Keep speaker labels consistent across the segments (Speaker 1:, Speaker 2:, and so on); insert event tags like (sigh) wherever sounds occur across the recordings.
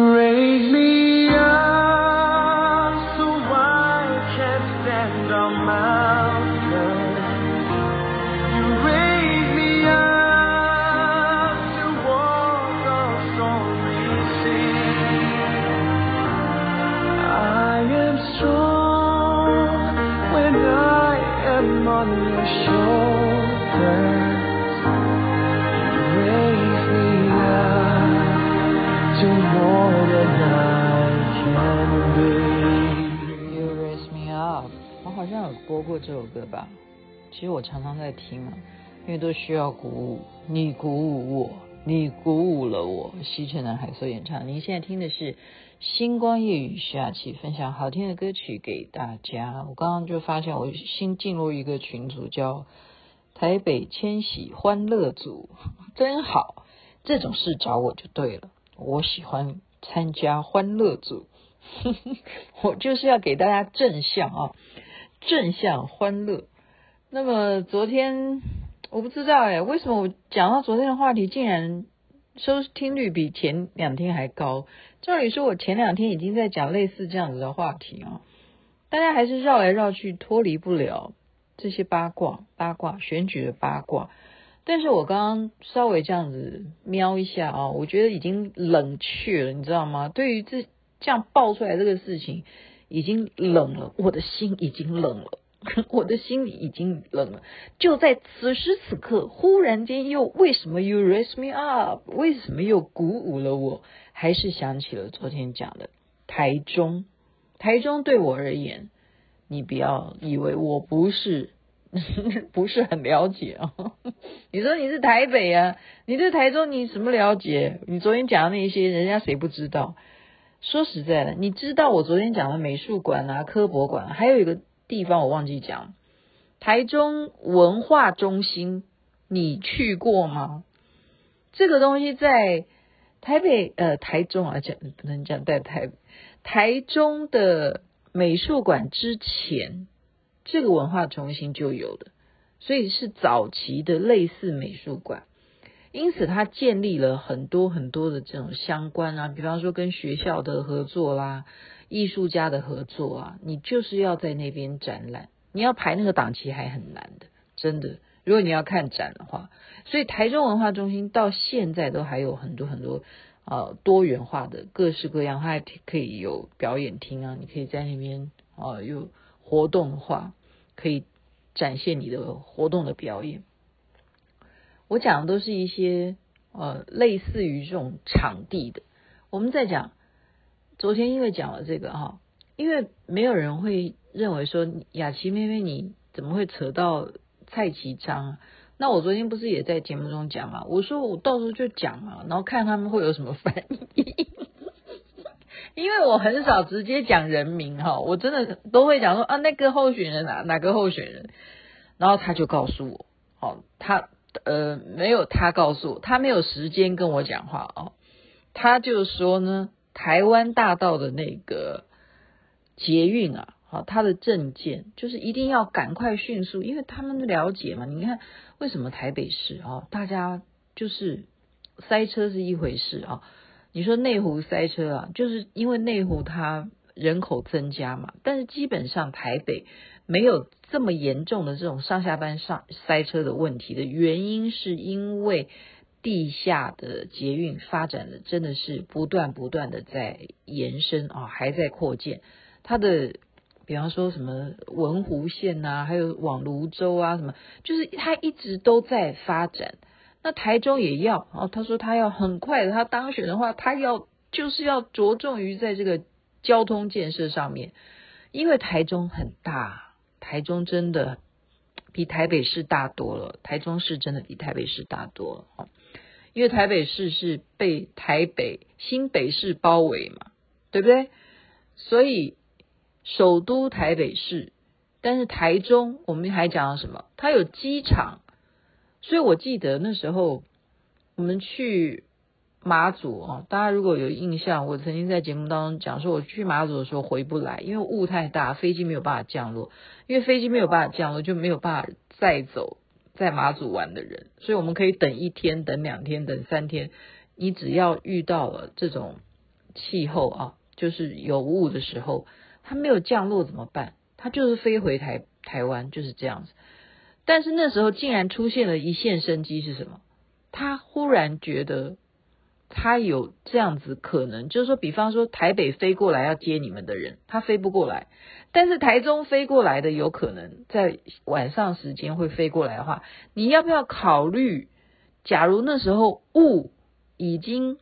Speaker 1: 语。这首歌吧，其实我常常在听啊，因为都需要鼓舞。你鼓舞我，你鼓舞了我。西城男孩所演唱。您现在听的是《星光夜雨》，下期分享好听的歌曲给大家。我刚刚就发现，我新进入一个群组，叫“台北千禧欢乐组”，真好。这种事找我就对了，我喜欢参加欢乐组，(laughs) 我就是要给大家正向啊。正向欢乐。那么昨天我不知道哎，为什么我讲到昨天的话题，竟然收听率比前两天还高？照理说，我前两天已经在讲类似这样子的话题啊，大家还是绕来绕去，脱离不了这些八卦、八卦选举的八卦。但是我刚刚稍微这样子瞄一下啊，我觉得已经冷却了，你知道吗？对于这这样爆出来这个事情。已经冷了，我的心已经冷了，(laughs) 我的心里已经冷了。就在此时此刻，忽然间又为什么 you raise me up？为什么又鼓舞了我？还是想起了昨天讲的台中。台中对我而言，你不要以为我不是 (laughs) 不是很了解啊。你说你是台北啊，你对台中你什么了解？你昨天讲的那些，人家谁不知道？说实在的，你知道我昨天讲的美术馆啊、科博馆，还有一个地方我忘记讲，台中文化中心，你去过吗？这个东西在台北呃台中啊讲不能讲在台台中的美术馆之前，这个文化中心就有的，所以是早期的类似美术馆。因此，他建立了很多很多的这种相关啊，比方说跟学校的合作啦、艺术家的合作啊，你就是要在那边展览，你要排那个档期还很难的，真的。如果你要看展的话，所以台中文化中心到现在都还有很多很多呃多元化的各式各样，它还可以有表演厅啊，你可以在那边呃有活动的话，可以展现你的活动的表演。我讲的都是一些呃类似于这种场地的。我们在讲昨天因为讲了这个哈，因为没有人会认为说雅琪妹妹你怎么会扯到蔡其昌？那我昨天不是也在节目中讲嘛？我说我到时候就讲嘛，然后看他们会有什么反应。(laughs) 因为我很少直接讲人名哈，我真的都会讲说啊那个候选人哪哪个候选人，然后他就告诉我，好他。呃，没有他告诉我，他没有时间跟我讲话哦。他就说呢，台湾大道的那个捷运啊，好，他的证件就是一定要赶快迅速，因为他们了解嘛。你看为什么台北市啊，大家就是塞车是一回事啊。你说内湖塞车啊，就是因为内湖它人口增加嘛，但是基本上台北。没有这么严重的这种上下班上塞车的问题的原因，是因为地下的捷运发展的真的是不断不断的在延伸啊，还在扩建。它的比方说什么文湖线啊，还有往泸州啊什么，就是它一直都在发展。那台中也要哦，他说他要很快的，他当选的话，他要就是要着重于在这个交通建设上面，因为台中很大。台中真的比台北市大多了。台中市真的比台北市大多了，因为台北市是被台北新北市包围嘛，对不对？所以首都台北市，但是台中我们还讲了什么？它有机场，所以我记得那时候我们去。马祖啊，大家如果有印象，我曾经在节目当中讲说，我去马祖的时候回不来，因为雾太大，飞机没有办法降落。因为飞机没有办法降落，就没有办法载走在马祖玩的人，所以我们可以等一天、等两天、等三天。你只要遇到了这种气候啊，就是有雾的时候，它没有降落怎么办？它就是飞回台台湾，就是这样子。但是那时候竟然出现了一线生机是什么？他忽然觉得。他有这样子可能，就是说，比方说台北飞过来要接你们的人，他飞不过来，但是台中飞过来的有可能在晚上时间会飞过来的话，你要不要考虑？假如那时候雾已经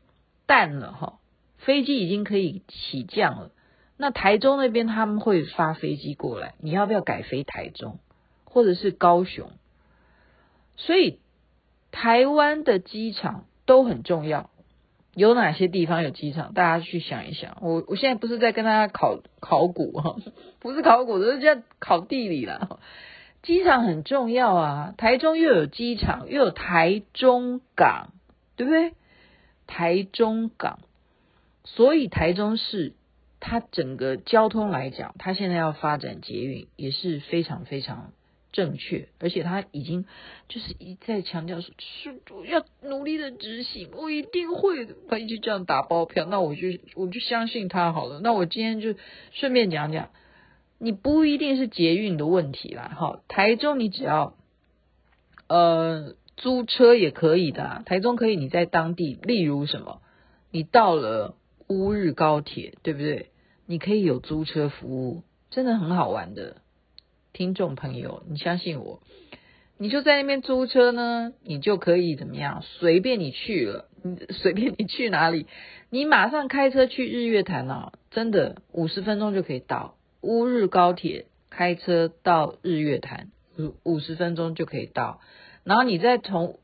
Speaker 1: 淡了哈，飞机已经可以起降了，那台中那边他们会发飞机过来，你要不要改飞台中或者是高雄？所以台湾的机场都很重要。有哪些地方有机场？大家去想一想。我我现在不是在跟大家考考古哈，不是考古，这是在考地理啦。机场很重要啊，台中又有机场，又有台中港，对不对？台中港，所以台中市它整个交通来讲，它现在要发展捷运也是非常非常。正确，而且他已经就是一再强调说，是要努力的执行，我一定会的。他一直这样打包票，那我就我就相信他好了。那我今天就顺便讲讲，你不一定是捷运的问题啦，哈，台中你只要呃租车也可以的，台中可以你在当地，例如什么，你到了乌日高铁，对不对？你可以有租车服务，真的很好玩的。听众朋友，你相信我，你就在那边租车呢，你就可以怎么样？随便你去了，你随便你去哪里，你马上开车去日月潭啊，真的五十分钟就可以到乌日高铁，开车到日月潭，五十分钟就可以到。然后你再从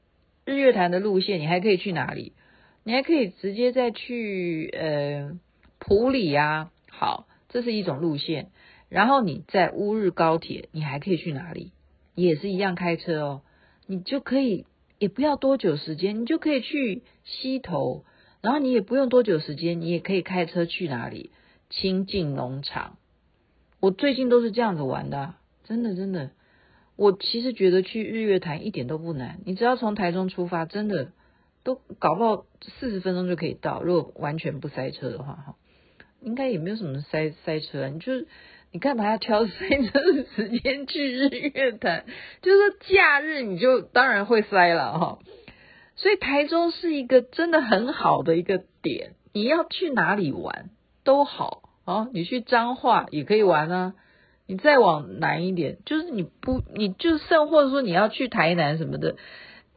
Speaker 1: 日月潭的路线，你还可以去哪里？你还可以直接再去呃埔里呀。好，这是一种路线。然后你在乌日高铁，你还可以去哪里？也是一样开车哦，你就可以也不要多久时间，你就可以去溪头，然后你也不用多久时间，你也可以开车去哪里？清境农场。我最近都是这样子玩的，真的真的。我其实觉得去日月潭一点都不难，你只要从台中出发，真的都搞不好四十分钟就可以到。如果完全不塞车的话，哈，应该也没有什么塞塞车，你就。你干嘛要挑塞车时间去日月潭？就是说假日你就当然会塞了哈。所以台中是一个真的很好的一个点，你要去哪里玩都好啊。你去彰化也可以玩啊。你再往南一点，就是你不，你就甚或者说你要去台南什么的，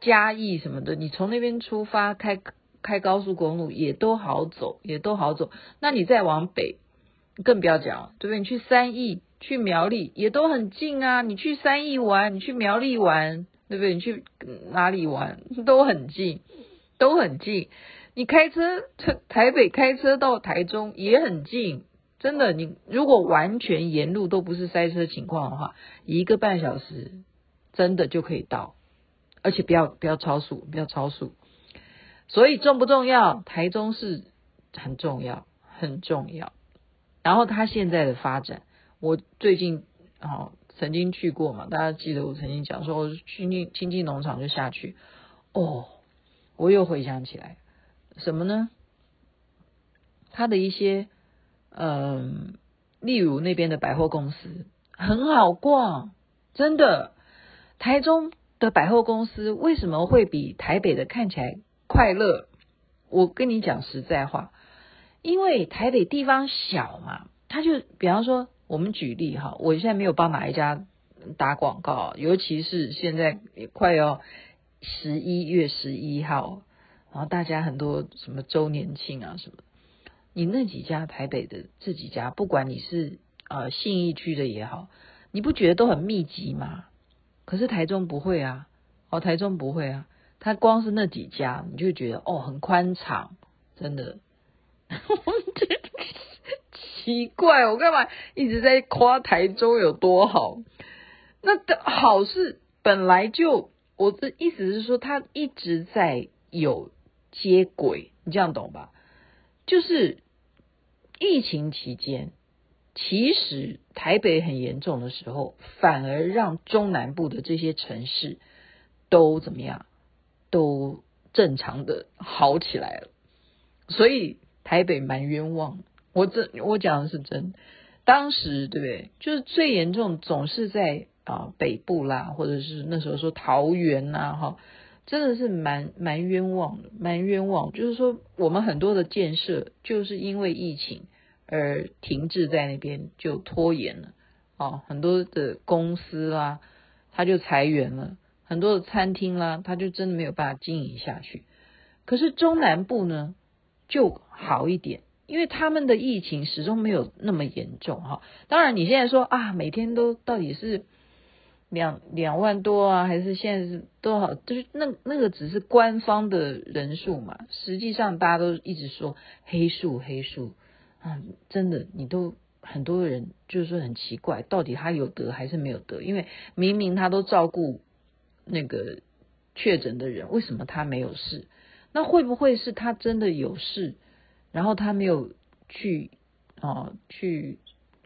Speaker 1: 嘉义什么的，你从那边出发开开高速公路也都好走，也都好走。那你再往北。更不要讲，对不对？你去三义、去苗栗也都很近啊。你去三义玩，你去苗栗玩，对不对？你去哪里玩都很近，都很近。你开车台北开车到台中也很近，真的。你如果完全沿路都不是塞车情况的话，一个半小时真的就可以到，而且不要不要超速，不要超速。所以重不重要？台中是很重要，很重要。然后他现在的发展，我最近哦曾经去过嘛，大家记得我曾经讲说，我去那清境农场就下去，哦，我又回想起来什么呢？他的一些嗯，例如那边的百货公司很好逛，真的，台中的百货公司为什么会比台北的看起来快乐？我跟你讲实在话。因为台北地方小嘛，他就比方说，我们举例哈，我现在没有帮哪一家打广告，尤其是现在也快要十一月十一号，然后大家很多什么周年庆啊什么，你那几家台北的这几家，不管你是呃信义区的也好，你不觉得都很密集吗？可是台中不会啊，哦，台中不会啊，它光是那几家，你就觉得哦，很宽敞，真的。奇怪，我干嘛一直在夸台中有多好？那的好是本来就，我的意思是说，它一直在有接轨，你这样懂吧？就是疫情期间，其实台北很严重的时候，反而让中南部的这些城市都怎么样，都正常的好起来了，所以台北蛮冤枉。我这我讲的是真，当时对不对？就是最严重，总是在啊北部啦，或者是那时候说桃园呐，哈，真的是蛮蛮冤枉的，蛮冤枉。就是说，我们很多的建设就是因为疫情而停滞在那边，就拖延了啊。很多的公司啦，他就裁员了；很多的餐厅啦，他就真的没有办法经营下去。可是中南部呢，就好一点。因为他们的疫情始终没有那么严重哈，当然你现在说啊，每天都到底是两两万多啊，还是现在是多少？就是那那个只是官方的人数嘛，实际上大家都一直说黑数黑数啊，真的你都很多人就是说很奇怪，到底他有得还是没有得？因为明明他都照顾那个确诊的人，为什么他没有事？那会不会是他真的有事？然后他没有去哦，去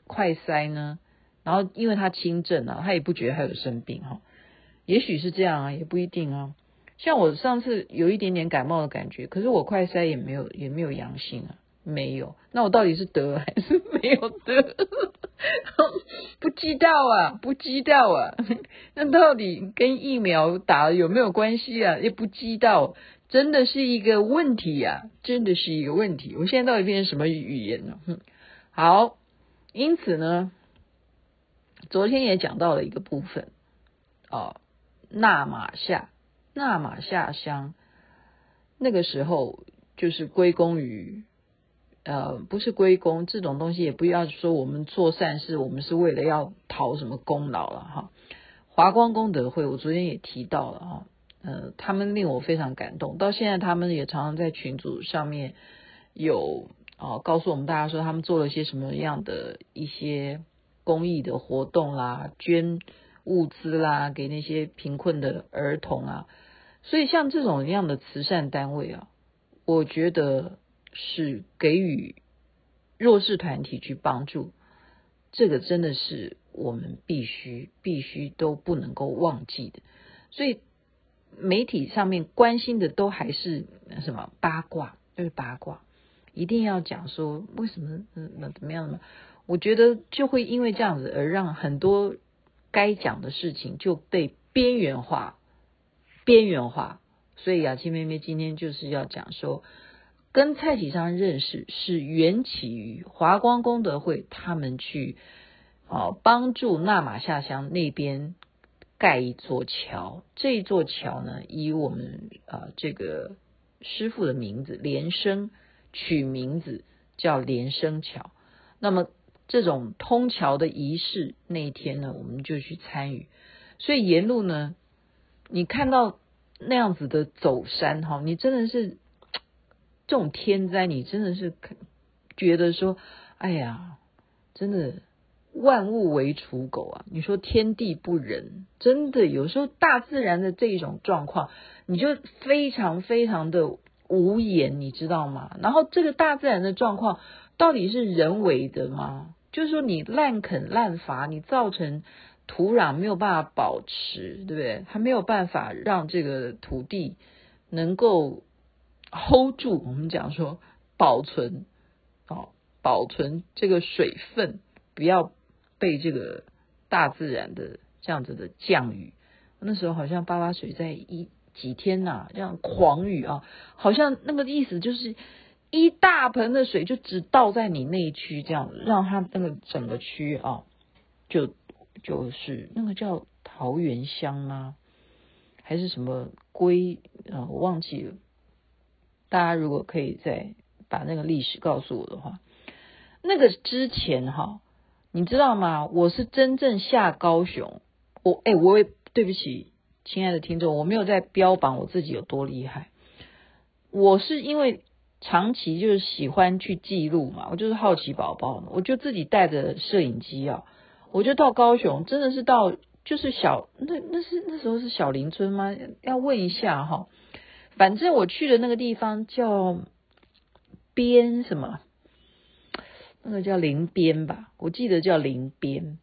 Speaker 1: 快筛呢，然后因为他轻症啊，他也不觉得他有生病哈，也许是这样啊，也不一定啊。像我上次有一点点感冒的感觉，可是我快筛也没有也没有阳性啊，没有。那我到底是得还是没有得？(laughs) 不知道啊，不知道啊。那到底跟疫苗打了有没有关系啊？也不知道。真的是一个问题呀、啊，真的是一个问题。我现在到底变成什么语言呢？好，因此呢，昨天也讲到了一个部分，哦，纳马夏，纳马夏乡，那个时候就是归功于，呃，不是归功这种东西，也不要说我们做善事，我们是为了要讨什么功劳了哈。华光功德会，我昨天也提到了哈。呃，他们令我非常感动。到现在，他们也常常在群组上面有啊、告诉我们大家说，他们做了些什么样的一些公益的活动啦，捐物资啦，给那些贫困的儿童啊。所以，像这种样的慈善单位啊，我觉得是给予弱势团体去帮助，这个真的是我们必须必须都不能够忘记的。所以。媒体上面关心的都还是什么八卦，就是八卦，一定要讲说为什么嗯怎么样呢？我觉得就会因为这样子而让很多该讲的事情就被边缘化，边缘化。所以雅琪妹妹今天就是要讲说，跟蔡启昌认识是缘起于华光功德会，他们去哦帮助纳马下乡那边。盖一座桥，这座桥呢，以我们啊、这个师傅的名字莲生取名字叫莲生桥。那么这种通桥的仪式那一天呢，我们就去参与。所以沿路呢，你看到那样子的走山哈，你真的是这种天灾，你真的是觉得说，哎呀，真的。万物为刍狗啊！你说天地不仁，真的有时候大自然的这种状况，你就非常非常的无言，你知道吗？然后这个大自然的状况到底是人为的吗？就是说你滥垦滥伐，你造成土壤没有办法保持，对不对？它没有办法让这个土地能够 hold 住。我们讲说保存哦，保存这个水分，不要。被这个大自然的这样子的降雨，那时候好像八八水在一几天呐、这样狂雨啊，好像那个意思就是一大盆的水就只倒在你那区，这样让它那个整个区啊，就就是那个叫桃源乡吗？还是什么归啊？我忘记了。大家如果可以再把那个历史告诉我的话，那个之前哈。你知道吗？我是真正下高雄，我哎、我也对不起，亲爱的听众，我没有在标榜我自己有多厉害，我是因为长期就是喜欢去记录嘛，我就是好奇宝宝，我就自己带着摄影机啊，我就到高雄，真的是到就是小那那是那时候是小林村吗？要问一下哈，反正我去的那个地方叫边什么，那个叫林边吧，我记得叫林边。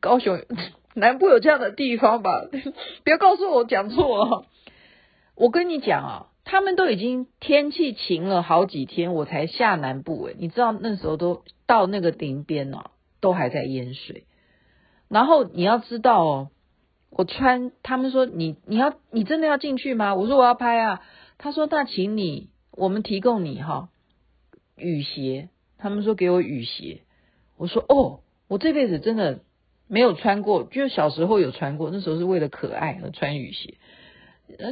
Speaker 1: 高雄 (laughs) 南部有这样的地方吧？(laughs) 不要告诉我讲错哦。我跟你讲啊，他们都已经天气晴了好几天，我才下南部诶，你知道那时候都到那个林边了，都还在淹水。然后你要知道哦，我穿他们说你你要你真的要进去吗？我说我要拍啊。他说那请你我们提供你哈雨鞋。他们说给我雨鞋。我说哦，我这辈子真的。没有穿过，就小时候有穿过，那时候是为了可爱而穿雨鞋。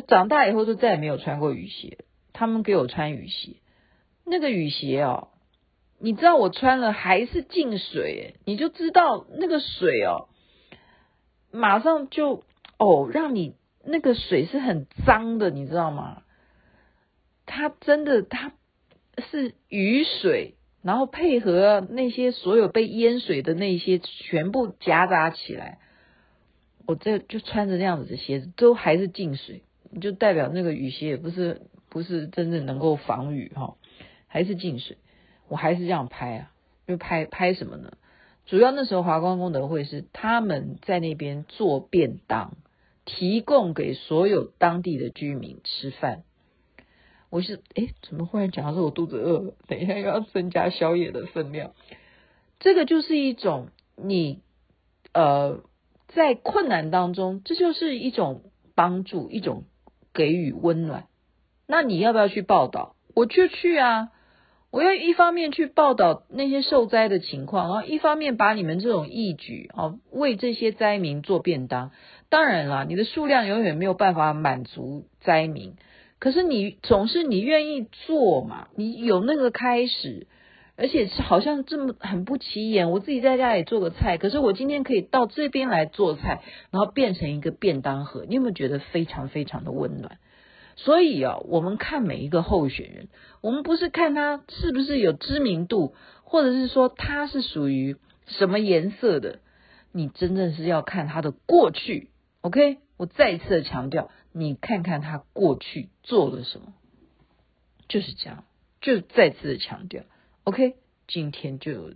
Speaker 1: 长大以后就再也没有穿过雨鞋。他们给我穿雨鞋，那个雨鞋哦，你知道我穿了还是进水，你就知道那个水哦，马上就哦，让你那个水是很脏的，你知道吗？它真的它是雨水。然后配合那些所有被淹水的那些全部夹杂起来，我这就穿着那样子的鞋子都还是进水，就代表那个雨鞋也不是不是真正能够防雨哈，还是进水。我还是这样拍啊，就拍拍什么呢？主要那时候华光功德会是他们在那边做便当，提供给所有当地的居民吃饭。我是哎，怎么忽然讲到说我肚子饿了？等一下又要增加宵夜的分量。这个就是一种你呃在困难当中，这就是一种帮助，一种给予温暖。那你要不要去报道？我就去啊！我要一方面去报道那些受灾的情况，然后一方面把你们这种义举啊，为这些灾民做便当。当然啦，你的数量永远没有办法满足灾民。可是你总是你愿意做嘛？你有那个开始，而且是好像这么很不起眼。我自己在家里做个菜，可是我今天可以到这边来做菜，然后变成一个便当盒。你有没有觉得非常非常的温暖？所以啊，我们看每一个候选人，我们不是看他是不是有知名度，或者是说他是属于什么颜色的，你真正是要看他的过去。OK，我再一次的强调。你看看他过去做了什么，就是这样，就再次的强调。OK，今天就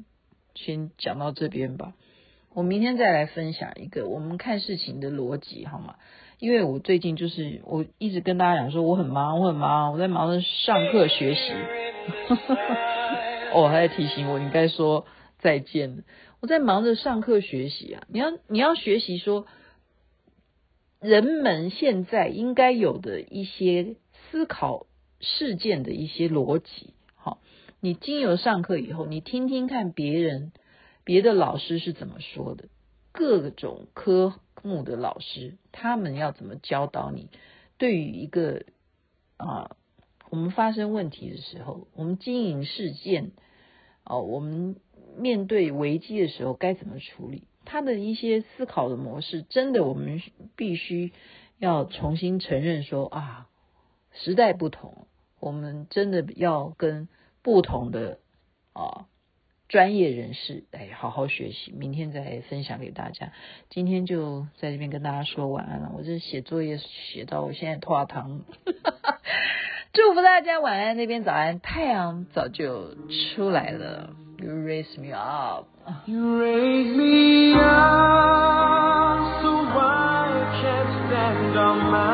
Speaker 1: 先讲到这边吧。我明天再来分享一个我们看事情的逻辑，好吗？因为我最近就是我一直跟大家讲说我很忙，我很忙，我在忙着上课学习。(laughs) 哦，还在提醒我应该说再见。我在忙着上课学习啊，你要你要学习说。人们现在应该有的一些思考事件的一些逻辑，好，你经由上课以后，你听听看别人、别的老师是怎么说的，各种科目的老师他们要怎么教导你，对于一个啊，我们发生问题的时候，我们经营事件，哦，我们面对危机的时候该怎么处理？他的一些思考的模式，真的我们必须要重新承认说啊，时代不同，我们真的要跟不同的啊专业人士来好好学习。明天再分享给大家。今天就在这边跟大家说晚安了。我这写作业写到我现在脱糖，(laughs) 祝福大家晚安。那边早安，太阳早就出来了。You raise me up. You raise me up so I can stand on my